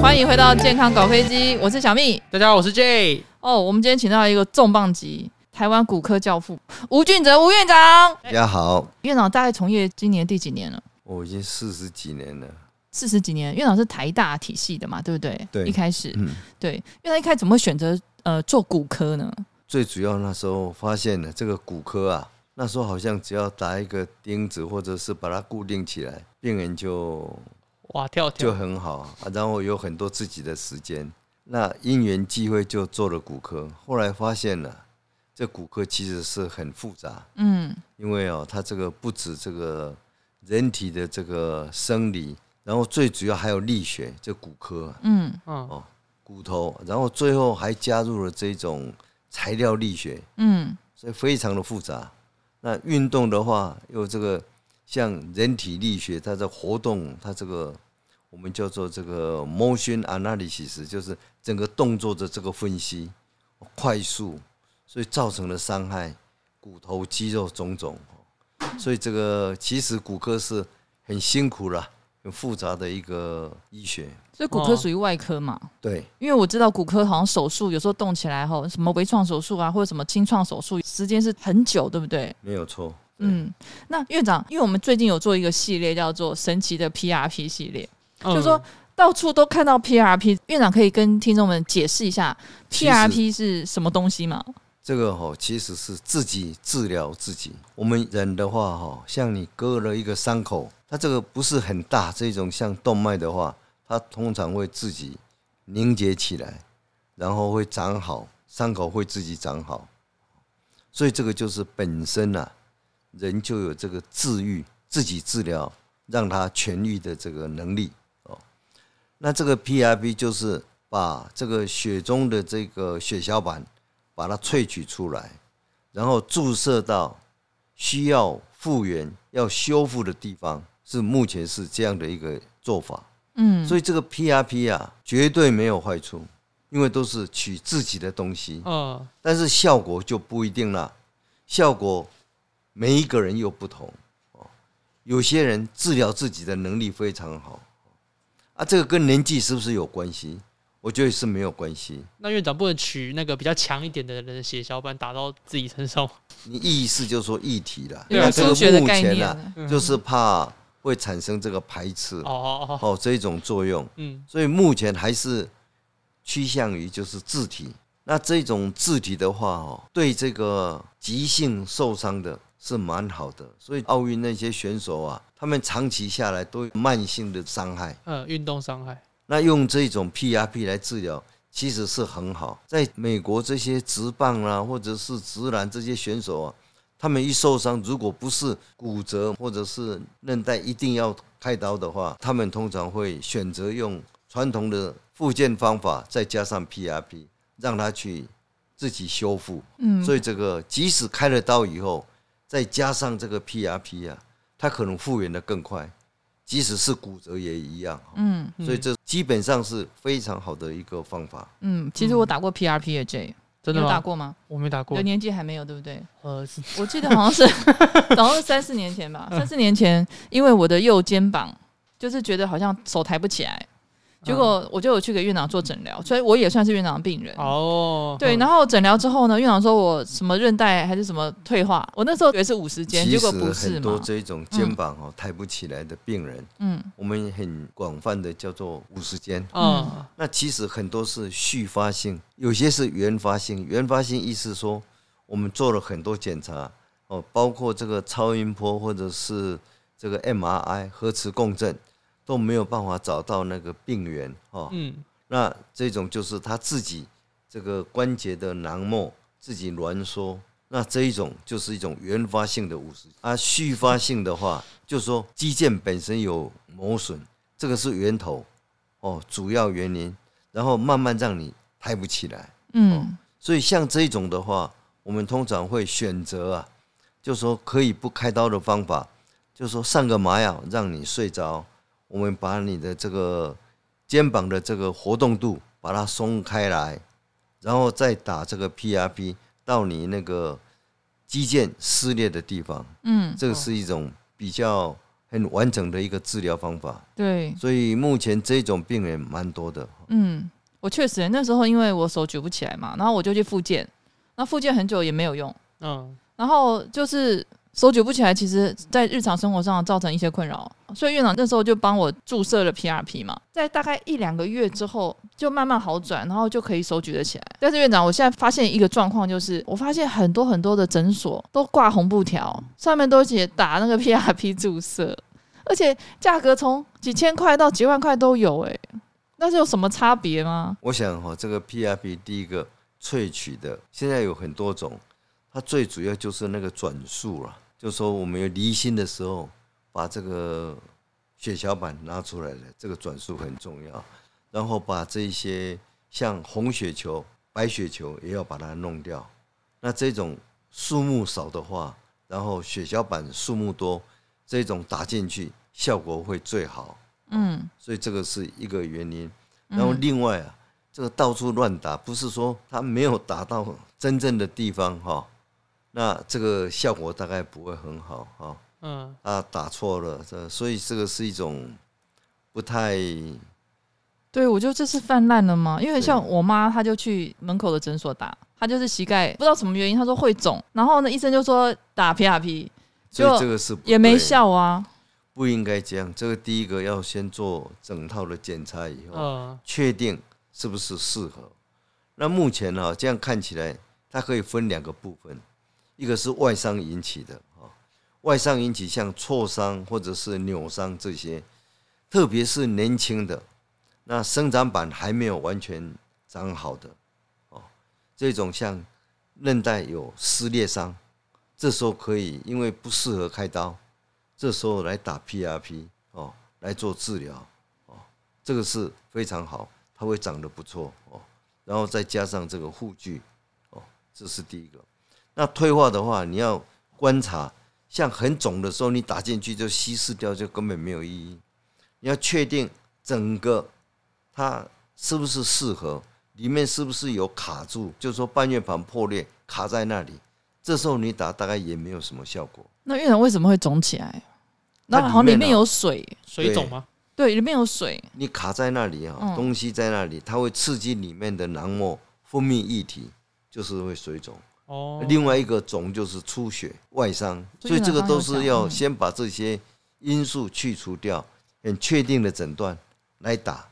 欢迎回到健康搞飞机，我是小蜜。大家好，我是 J。哦，我们今天请到一个重磅级台湾骨科教父吴俊哲吴院长。大家好，院长大概从业今年第几年了？我已经四十几年了。四十几年，院长是台大体系的嘛，对不对？对，一开始，嗯，对。院长一开始怎么会选择呃做骨科呢？最主要那时候发现了这个骨科啊，那时候好像只要打一个钉子，或者是把它固定起来，病人就哇跳跳就很好啊，然后有很多自己的时间。那因缘际会就做了骨科，后来发现了这骨科其实是很复杂，嗯，因为哦，它这个不止这个人体的这个生理，然后最主要还有力学，这骨科，嗯哦，骨头，然后最后还加入了这种。材料力学，嗯，所以非常的复杂。那运动的话，又这个像人体力学，它的活动，它这个我们叫做这个 motion analysis，就是整个动作的这个分析，快速，所以造成了伤害，骨头、肌肉种种。所以这个其实骨科是很辛苦了。很复杂的一个医学，所以骨科属于外科嘛？对，因为我知道骨科好像手术有时候动起来后，什么微创手术啊，或者什么清创手术，时间是很久，对不对？没有错。嗯，那院长，因为我们最近有做一个系列叫做“神奇的 PRP 系列”，就是说到处都看到 PRP，院长可以跟听众们解释一下 PRP 是什么东西吗？这个哈其实是自己治疗自己。我们人的话哈，像你割了一个伤口，它这个不是很大，这种像动脉的话，它通常会自己凝结起来，然后会长好，伤口会自己长好。所以这个就是本身啊，人就有这个治愈、自己治疗、让它痊愈的这个能力哦。那这个 PRP 就是把这个血中的这个血小板。把它萃取出来，然后注射到需要复原、要修复的地方，是目前是这样的一个做法。嗯，所以这个 PRP 啊，绝对没有坏处，因为都是取自己的东西。嗯，但是效果就不一定了，效果每一个人又不同。哦，有些人治疗自己的能力非常好，啊，这个跟年纪是不是有关系？我觉得是没有关系。那院长不能取那个比较强一点的人的血小板打到自己身上？你意思就是说液体了？对啊这个目前呢，就是怕会产生这个排斥哦哦这种作用。嗯，所以目前还是趋向于就是自体。那这种自体的话哦，对这个急性受伤的是蛮好的。所以奥运那些选手啊，他们长期下来都有慢性的伤害。嗯，运动伤害。那用这种 PRP 来治疗，其实是很好。在美国这些直棒啊，或者是直男这些选手啊，他们一受伤，如果不是骨折或者是韧带一定要开刀的话，他们通常会选择用传统的复健方法，再加上 PRP，让他去自己修复。嗯，所以这个即使开了刀以后，再加上这个 PRP 啊，它可能复原的更快。即使是骨折也一样，嗯，所以这基本上是非常好的一个方法。嗯，其实我打过 PRP 的 J，真的？有打过吗？我没打过，有年纪还没有，对不对？呃，我记得好像是，好像是三四年前吧。三四年前，因为我的右肩膀就是觉得好像手抬不起来。结果我就有去给院长做诊疗，所以我也算是院长的病人哦。对，然后诊疗之后呢，院长说我什么韧带还是什么退化，我那时候以为是五十肩，结果不是嘛。很多这种肩膀哦抬不起来的病人，嗯，我们很广泛的叫做五十肩。嗯，那其实很多是续发性，有些是原发性。原发性意思说，我们做了很多检查哦，包括这个超音波或者是这个 MRI 核磁共振。都没有办法找到那个病源哦，嗯，那这种就是他自己这个关节的囊膜自己挛缩，那这一种就是一种原发性的五十肩。啊，续发性的话，就是说肌腱本身有磨损，这个是源头哦，主要原因，然后慢慢让你抬不起来，嗯，所以像这种的话，我们通常会选择啊，就是说可以不开刀的方法，就是说上个麻药让你睡着。我们把你的这个肩膀的这个活动度把它松开来，然后再打这个 PRP 到你那个肌腱撕裂的地方。嗯，这个是一种比较很完整的一个治疗方法。对，所以目前这种病人蛮多的。嗯，我确实那时候因为我手举不起来嘛，然后我就去复健，那复健很久也没有用。嗯，然后就是。手举不起来，其实在日常生活上造成一些困扰，所以院长那时候就帮我注射了 PRP 嘛，在大概一两个月之后就慢慢好转，然后就可以手举得起来。但是院长，我现在发现一个状况，就是我发现很多很多的诊所都挂红布条，上面都写打那个 PRP 注射，而且价格从几千块到几万块都有，哎，那是有什么差别吗？我想哈，这个 PRP 第一个萃取的现在有很多种，它最主要就是那个转速了。就说我们有离心的时候，把这个血小板拿出来了，这个转速很重要。然后把这些像红血球、白血球也要把它弄掉。那这种数目少的话，然后血小板数目多，这种打进去效果会最好。嗯，所以这个是一个原因。然后另外啊，这个到处乱打，不是说它没有打到真正的地方哈。那这个效果大概不会很好哈，嗯，啊，打错了，这所以这个是一种不太，对，我觉得这是泛滥了吗？因为像我妈，她就去门口的诊所打，她就是膝盖不知道什么原因，她说会肿，然后呢，医生就说打 PRP，所以这个是也没效啊，不应该这样。这个第一个要先做整套的检查以后，确定是不是适合。那目前呢，这样看起来，它可以分两个部分。一个是外伤引起的啊，外伤引起像挫伤或者是扭伤这些，特别是年轻的，那生长板还没有完全长好的哦，这种像韧带有撕裂伤，这时候可以因为不适合开刀，这时候来打 PRP 哦，来做治疗哦，这个是非常好，它会长得不错哦，然后再加上这个护具哦，这是第一个。那退化的话，你要观察，像很肿的时候，你打进去就稀释掉，就根本没有意义。你要确定整个它是不是适合，里面是不是有卡住，就是说半月板破裂卡在那里，这时候你打大概也没有什么效果。那院长为什么会肿起来？那好像里面有水，水肿吗？对，里面有水。你卡在那里啊，东西在那里，它会刺激里面的囊膜分泌液体，就是会水肿。哦，另外一个肿就是出血外伤，所以这个都是要先把这些因素去除掉，很确定的诊断来打。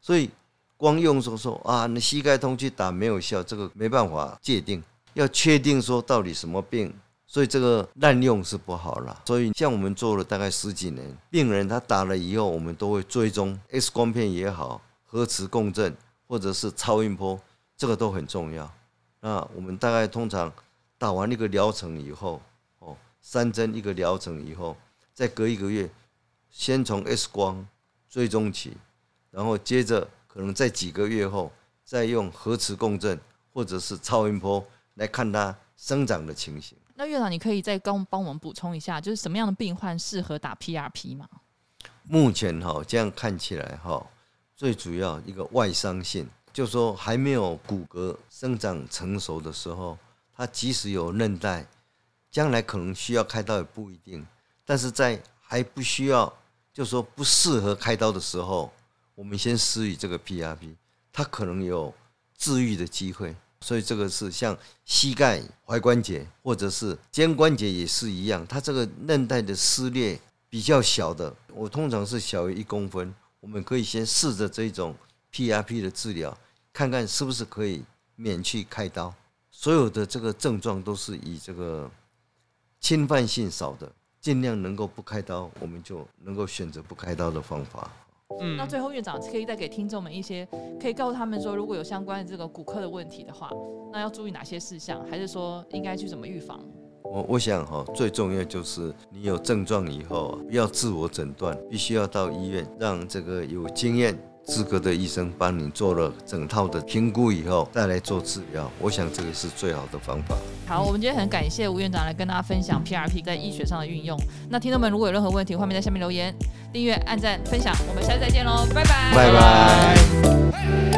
所以光用说说啊，你膝盖痛去打没有效，这个没办法界定，要确定说到底什么病，所以这个滥用是不好了。所以像我们做了大概十几年，病人他打了以后，我们都会追踪 X 光片也好，核磁共振或者是超音波，这个都很重要。那我们大概通常打完一个疗程以后，哦，三针一个疗程以后，再隔一个月，先从 X 光追踪起，然后接着可能在几个月后，再用核磁共振或者是超音波来看它生长的情形。那院长，你可以再帮帮我们补充一下，就是什么样的病患适合打 PRP 吗？目前哈，这样看起来哈，最主要一个外伤性。就说还没有骨骼生长成熟的时候，它即使有韧带，将来可能需要开刀也不一定。但是在还不需要，就说不适合开刀的时候，我们先施予这个 PRP，它可能有治愈的机会。所以这个是像膝盖、踝关节或者是肩关节也是一样，它这个韧带的撕裂比较小的，我通常是小于一公分，我们可以先试着这种。PRP 的治疗，看看是不是可以免去开刀。所有的这个症状都是以这个侵犯性少的，尽量能够不开刀，我们就能够选择不开刀的方法。嗯，那最后院长可以再给听众们一些，可以告诉他们说，如果有相关的这个骨科的问题的话，那要注意哪些事项，还是说应该去怎么预防？我我想哈，最重要就是你有症状以后，不要自我诊断，必须要到医院，让这个有经验。资格的医生帮你做了整套的评估以后，再来做治疗，我想这个是最好的方法。好，我们今天很感谢吴院长来跟大家分享 PRP 在医学上的运用。那听众们如果有任何问题，欢迎在下面留言、订阅、按赞、分享。我们下次再见喽，拜拜，拜拜。